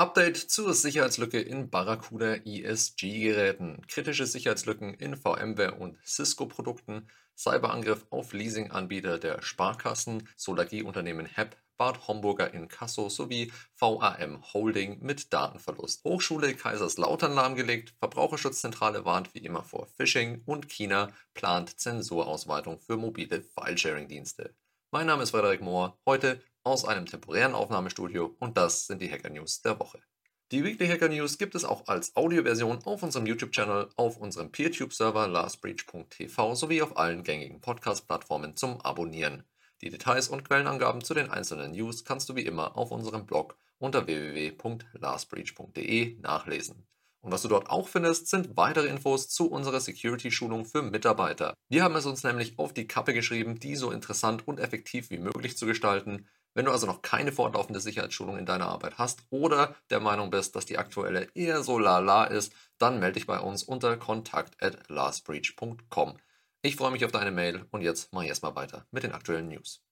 Update zur Sicherheitslücke in Barracuda ESG-Geräten, kritische Sicherheitslücken in VMware und Cisco-Produkten, Cyberangriff auf Leasinganbieter der Sparkassen, Solargie-Unternehmen HEP, Bad Homburger in Kasso sowie VAM Holding mit Datenverlust. Hochschule Kaiserslautern lahmgelegt, Verbraucherschutzzentrale warnt wie immer vor Phishing und China plant Zensurausweitung für mobile File-Sharing-Dienste. Mein Name ist Frederik Mohr. Heute aus einem temporären Aufnahmestudio und das sind die Hacker News der Woche. Die Weekly Hacker News gibt es auch als Audioversion auf unserem YouTube-Channel, auf unserem PeerTube-Server lastbreach.tv sowie auf allen gängigen Podcast-Plattformen zum Abonnieren. Die Details und Quellenangaben zu den einzelnen News kannst du wie immer auf unserem Blog unter www.lastbreach.de nachlesen. Und was du dort auch findest, sind weitere Infos zu unserer Security-Schulung für Mitarbeiter. Wir haben es uns nämlich auf die Kappe geschrieben, die so interessant und effektiv wie möglich zu gestalten. Wenn du also noch keine fortlaufende Sicherheitsschulung in deiner Arbeit hast oder der Meinung bist, dass die aktuelle eher so lala ist, dann melde dich bei uns unter kontakt at lastbreach.com. Ich freue mich auf deine Mail und jetzt mache ich erstmal weiter mit den aktuellen News.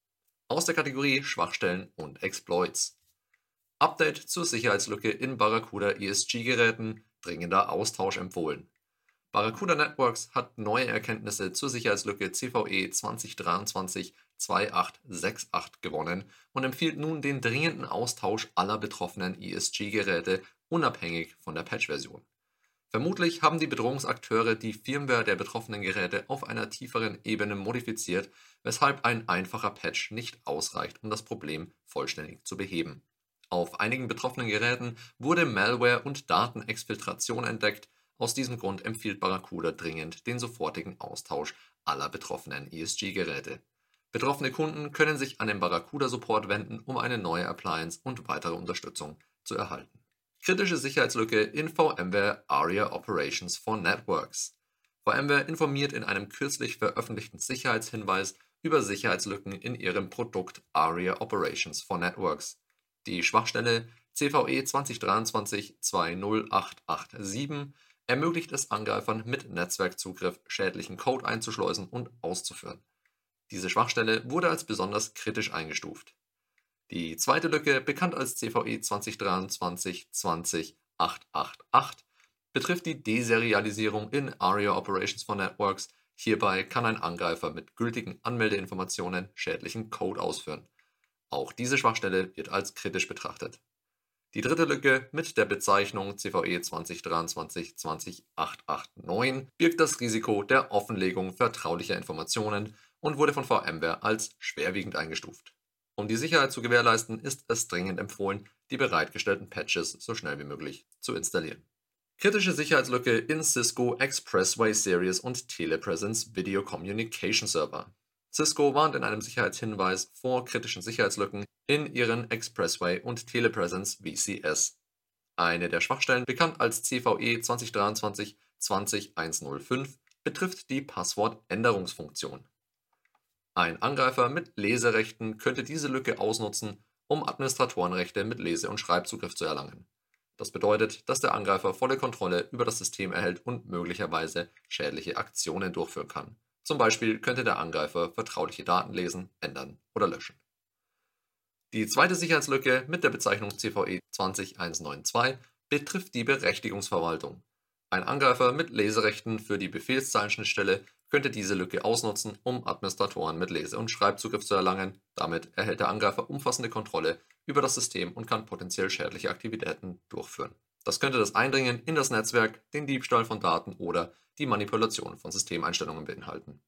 Aus der Kategorie Schwachstellen und Exploits. Update zur Sicherheitslücke in Barracuda ESG-Geräten, dringender Austausch empfohlen. Barracuda Networks hat neue Erkenntnisse zur Sicherheitslücke CVE 2023 2868 gewonnen und empfiehlt nun den dringenden Austausch aller betroffenen ESG-Geräte unabhängig von der Patch-Version. Vermutlich haben die Bedrohungsakteure die Firmware der betroffenen Geräte auf einer tieferen Ebene modifiziert, weshalb ein einfacher Patch nicht ausreicht, um das Problem vollständig zu beheben. Auf einigen betroffenen Geräten wurde Malware und Datenexfiltration entdeckt, aus diesem Grund empfiehlt Barracuda dringend den sofortigen Austausch aller betroffenen ESG-Geräte. Betroffene Kunden können sich an den Barracuda Support wenden, um eine neue Appliance und weitere Unterstützung zu erhalten. Kritische Sicherheitslücke in VMware ARIA Operations for Networks. VMware informiert in einem kürzlich veröffentlichten Sicherheitshinweis über Sicherheitslücken in ihrem Produkt ARIA Operations for Networks. Die Schwachstelle CVE 2023-20887 ermöglicht es Angreifern mit Netzwerkzugriff schädlichen Code einzuschleusen und auszuführen. Diese Schwachstelle wurde als besonders kritisch eingestuft. Die zweite Lücke, bekannt als CVE 2023-20888, betrifft die Deserialisierung in ARIA Operations for Networks. Hierbei kann ein Angreifer mit gültigen Anmeldeinformationen schädlichen Code ausführen. Auch diese Schwachstelle wird als kritisch betrachtet. Die dritte Lücke mit der Bezeichnung CVE 2023-20889 birgt das Risiko der Offenlegung vertraulicher Informationen und wurde von VMware als schwerwiegend eingestuft. Um die Sicherheit zu gewährleisten, ist es dringend empfohlen, die bereitgestellten Patches so schnell wie möglich zu installieren. Kritische Sicherheitslücke in Cisco Expressway Series und Telepresence Video Communication Server. Cisco warnt in einem Sicherheitshinweis vor kritischen Sicherheitslücken in ihren Expressway und Telepresence VCS. Eine der Schwachstellen, bekannt als CVE 2023-20105, betrifft die Passwortänderungsfunktion. Ein Angreifer mit Leserechten könnte diese Lücke ausnutzen, um Administratorenrechte mit Lese- und Schreibzugriff zu erlangen. Das bedeutet, dass der Angreifer volle Kontrolle über das System erhält und möglicherweise schädliche Aktionen durchführen kann. Zum Beispiel könnte der Angreifer vertrauliche Daten lesen, ändern oder löschen. Die zweite Sicherheitslücke mit der Bezeichnung CVE 20192 betrifft die Berechtigungsverwaltung. Ein Angreifer mit Leserechten für die Befehlszeilenschnittstelle könnte diese Lücke ausnutzen, um Administratoren mit Lese- und Schreibzugriff zu erlangen. Damit erhält der Angreifer umfassende Kontrolle über das System und kann potenziell schädliche Aktivitäten durchführen. Das könnte das Eindringen in das Netzwerk, den Diebstahl von Daten oder die Manipulation von Systemeinstellungen beinhalten.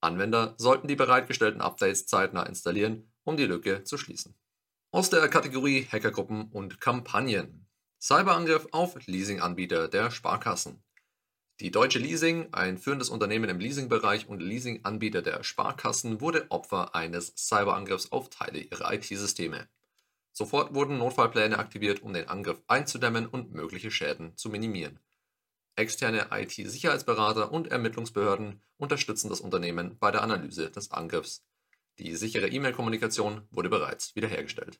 Anwender sollten die bereitgestellten Updates zeitnah installieren, um die Lücke zu schließen. Aus der Kategorie Hackergruppen und Kampagnen. Cyberangriff auf Leasinganbieter der Sparkassen. Die Deutsche Leasing, ein führendes Unternehmen im Leasingbereich und Leasinganbieter der Sparkassen, wurde Opfer eines Cyberangriffs auf Teile ihrer IT-Systeme. Sofort wurden Notfallpläne aktiviert, um den Angriff einzudämmen und mögliche Schäden zu minimieren. Externe IT-Sicherheitsberater und Ermittlungsbehörden unterstützen das Unternehmen bei der Analyse des Angriffs. Die sichere E-Mail-Kommunikation wurde bereits wiederhergestellt.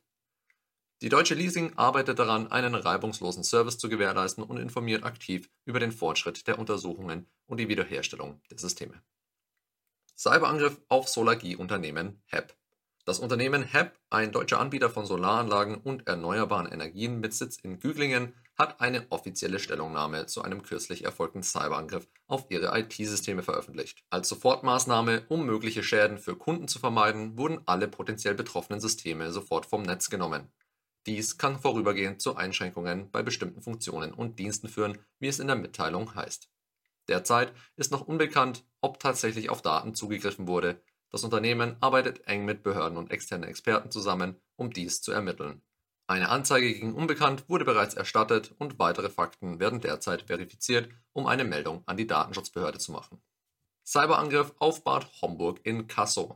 Die Deutsche Leasing arbeitet daran, einen reibungslosen Service zu gewährleisten und informiert aktiv über den Fortschritt der Untersuchungen und die Wiederherstellung der Systeme. Cyberangriff auf Solargie-Unternehmen HEP. Das Unternehmen HEP, ein deutscher Anbieter von Solaranlagen und erneuerbaren Energien mit Sitz in Güglingen, hat eine offizielle Stellungnahme zu einem kürzlich erfolgten Cyberangriff auf ihre IT-Systeme veröffentlicht. Als Sofortmaßnahme, um mögliche Schäden für Kunden zu vermeiden, wurden alle potenziell betroffenen Systeme sofort vom Netz genommen. Dies kann vorübergehend zu Einschränkungen bei bestimmten Funktionen und Diensten führen, wie es in der Mitteilung heißt. Derzeit ist noch unbekannt, ob tatsächlich auf Daten zugegriffen wurde, das Unternehmen arbeitet eng mit Behörden und externen Experten zusammen, um dies zu ermitteln. Eine Anzeige gegen Unbekannt wurde bereits erstattet und weitere Fakten werden derzeit verifiziert, um eine Meldung an die Datenschutzbehörde zu machen. Cyberangriff auf Bad Homburg in Kassel.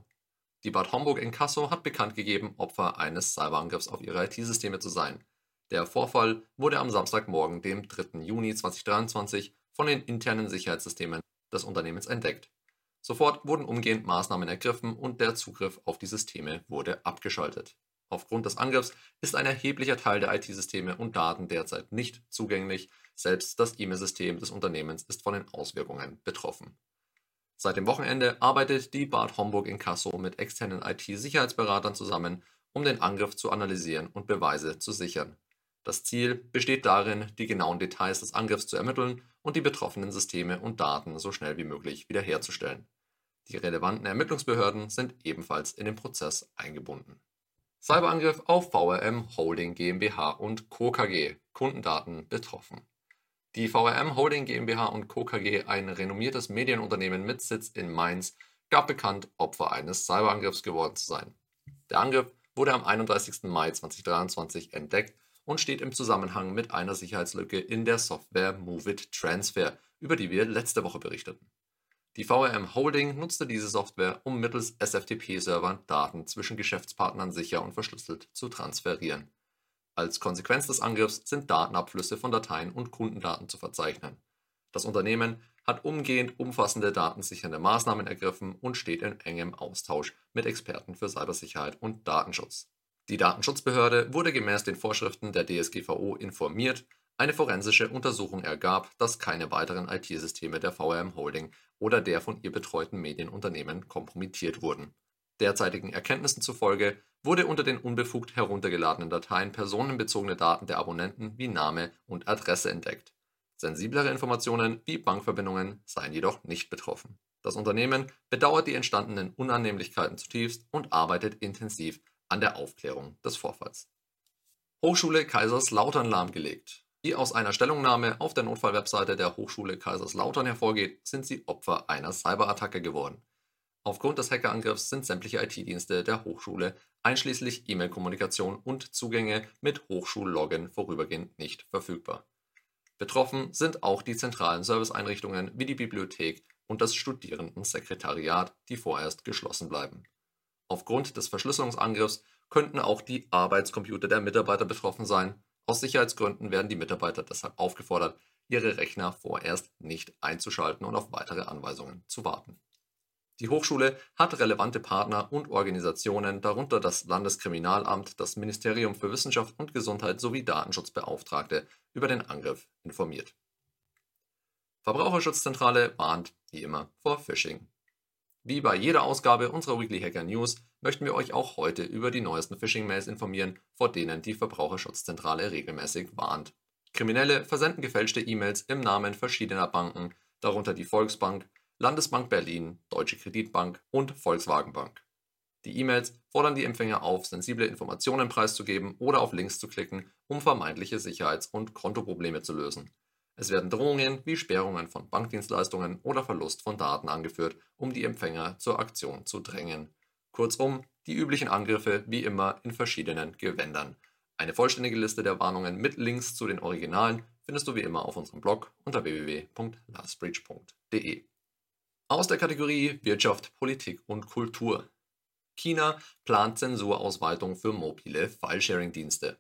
Die Bad Homburg in Kassel hat bekannt gegeben, Opfer eines Cyberangriffs auf ihre IT-Systeme zu sein. Der Vorfall wurde am Samstagmorgen, dem 3. Juni 2023, von den internen Sicherheitssystemen des Unternehmens entdeckt. Sofort wurden umgehend Maßnahmen ergriffen und der Zugriff auf die Systeme wurde abgeschaltet. Aufgrund des Angriffs ist ein erheblicher Teil der IT-Systeme und Daten derzeit nicht zugänglich, selbst das E-Mail-System des Unternehmens ist von den Auswirkungen betroffen. Seit dem Wochenende arbeitet die Bad Homburg in Kassel mit externen IT-Sicherheitsberatern zusammen, um den Angriff zu analysieren und Beweise zu sichern. Das Ziel besteht darin, die genauen Details des Angriffs zu ermitteln und die betroffenen Systeme und Daten so schnell wie möglich wiederherzustellen. Die relevanten Ermittlungsbehörden sind ebenfalls in den Prozess eingebunden. Cyberangriff auf VRM Holding GmbH und Co. KG, Kundendaten betroffen. Die VRM Holding GmbH und Co. KG, ein renommiertes Medienunternehmen mit Sitz in Mainz, gab bekannt, Opfer eines Cyberangriffs geworden zu sein. Der Angriff wurde am 31. Mai 2023 entdeckt und steht im Zusammenhang mit einer Sicherheitslücke in der Software MoveIt Transfer, über die wir letzte Woche berichteten. Die VRM Holding nutzte diese Software, um mittels SFTP-Servern Daten zwischen Geschäftspartnern sicher und verschlüsselt zu transferieren. Als Konsequenz des Angriffs sind Datenabflüsse von Dateien und Kundendaten zu verzeichnen. Das Unternehmen hat umgehend umfassende datensichernde Maßnahmen ergriffen und steht in engem Austausch mit Experten für Cybersicherheit und Datenschutz. Die Datenschutzbehörde wurde gemäß den Vorschriften der DSGVO informiert, eine forensische Untersuchung ergab, dass keine weiteren IT-Systeme der VRM Holding oder der von ihr betreuten Medienunternehmen kompromittiert wurden. Derzeitigen Erkenntnissen zufolge wurde unter den unbefugt heruntergeladenen Dateien personenbezogene Daten der Abonnenten wie Name und Adresse entdeckt. Sensiblere Informationen wie Bankverbindungen seien jedoch nicht betroffen. Das Unternehmen bedauert die entstandenen Unannehmlichkeiten zutiefst und arbeitet intensiv an der Aufklärung des Vorfalls. Hochschule Kaiserslautern lahmgelegt. Wie aus einer Stellungnahme auf der Notfallwebseite der Hochschule Kaiserslautern hervorgeht, sind sie Opfer einer Cyberattacke geworden. Aufgrund des Hackerangriffs sind sämtliche IT-Dienste der Hochschule einschließlich E-Mail-Kommunikation und Zugänge mit Hochschullogin vorübergehend nicht verfügbar. Betroffen sind auch die zentralen Serviceeinrichtungen wie die Bibliothek und das Studierendensekretariat, die vorerst geschlossen bleiben. Aufgrund des Verschlüsselungsangriffs könnten auch die Arbeitscomputer der Mitarbeiter betroffen sein. Aus Sicherheitsgründen werden die Mitarbeiter deshalb aufgefordert, ihre Rechner vorerst nicht einzuschalten und auf weitere Anweisungen zu warten. Die Hochschule hat relevante Partner und Organisationen, darunter das Landeskriminalamt, das Ministerium für Wissenschaft und Gesundheit sowie Datenschutzbeauftragte, über den Angriff informiert. Verbraucherschutzzentrale warnt, wie immer, vor Phishing. Wie bei jeder Ausgabe unserer Weekly Hacker News möchten wir euch auch heute über die neuesten Phishing-Mails informieren, vor denen die Verbraucherschutzzentrale regelmäßig warnt. Kriminelle versenden gefälschte E-Mails im Namen verschiedener Banken, darunter die Volksbank, Landesbank Berlin, Deutsche Kreditbank und Volkswagen Bank. Die E-Mails fordern die Empfänger auf, sensible Informationen preiszugeben oder auf Links zu klicken, um vermeintliche Sicherheits- und Kontoprobleme zu lösen. Es werden Drohungen wie Sperrungen von Bankdienstleistungen oder Verlust von Daten angeführt, um die Empfänger zur Aktion zu drängen. Kurzum, die üblichen Angriffe wie immer in verschiedenen Gewändern. Eine vollständige Liste der Warnungen mit Links zu den Originalen findest du wie immer auf unserem Blog unter www.lastbridge.de. Aus der Kategorie Wirtschaft, Politik und Kultur. China plant Zensurausweitung für mobile Filesharing-Dienste.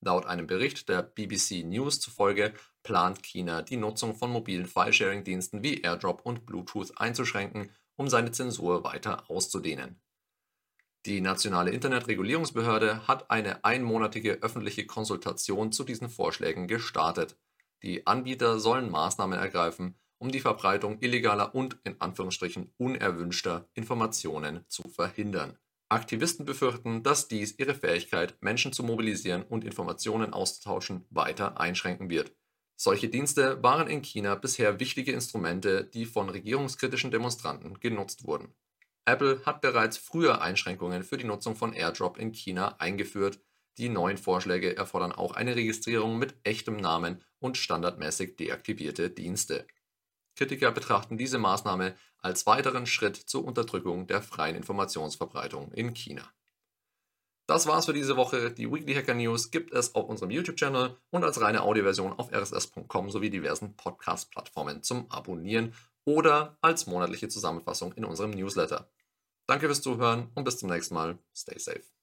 Laut einem Bericht der BBC News zufolge plant China, die Nutzung von mobilen Filesharing-Diensten wie AirDrop und Bluetooth einzuschränken, um seine Zensur weiter auszudehnen. Die nationale Internetregulierungsbehörde hat eine einmonatige öffentliche Konsultation zu diesen Vorschlägen gestartet. Die Anbieter sollen Maßnahmen ergreifen, um die Verbreitung illegaler und in Anführungsstrichen unerwünschter Informationen zu verhindern. Aktivisten befürchten, dass dies ihre Fähigkeit, Menschen zu mobilisieren und Informationen auszutauschen, weiter einschränken wird. Solche Dienste waren in China bisher wichtige Instrumente, die von regierungskritischen Demonstranten genutzt wurden. Apple hat bereits früher Einschränkungen für die Nutzung von AirDrop in China eingeführt. Die neuen Vorschläge erfordern auch eine Registrierung mit echtem Namen und standardmäßig deaktivierte Dienste. Kritiker betrachten diese Maßnahme als weiteren Schritt zur Unterdrückung der freien Informationsverbreitung in China. Das war's für diese Woche. Die Weekly Hacker News gibt es auf unserem YouTube-Channel und als reine Audioversion auf rss.com sowie diversen Podcast-Plattformen zum Abonnieren oder als monatliche Zusammenfassung in unserem Newsletter. Danke fürs Zuhören und bis zum nächsten Mal. Stay safe.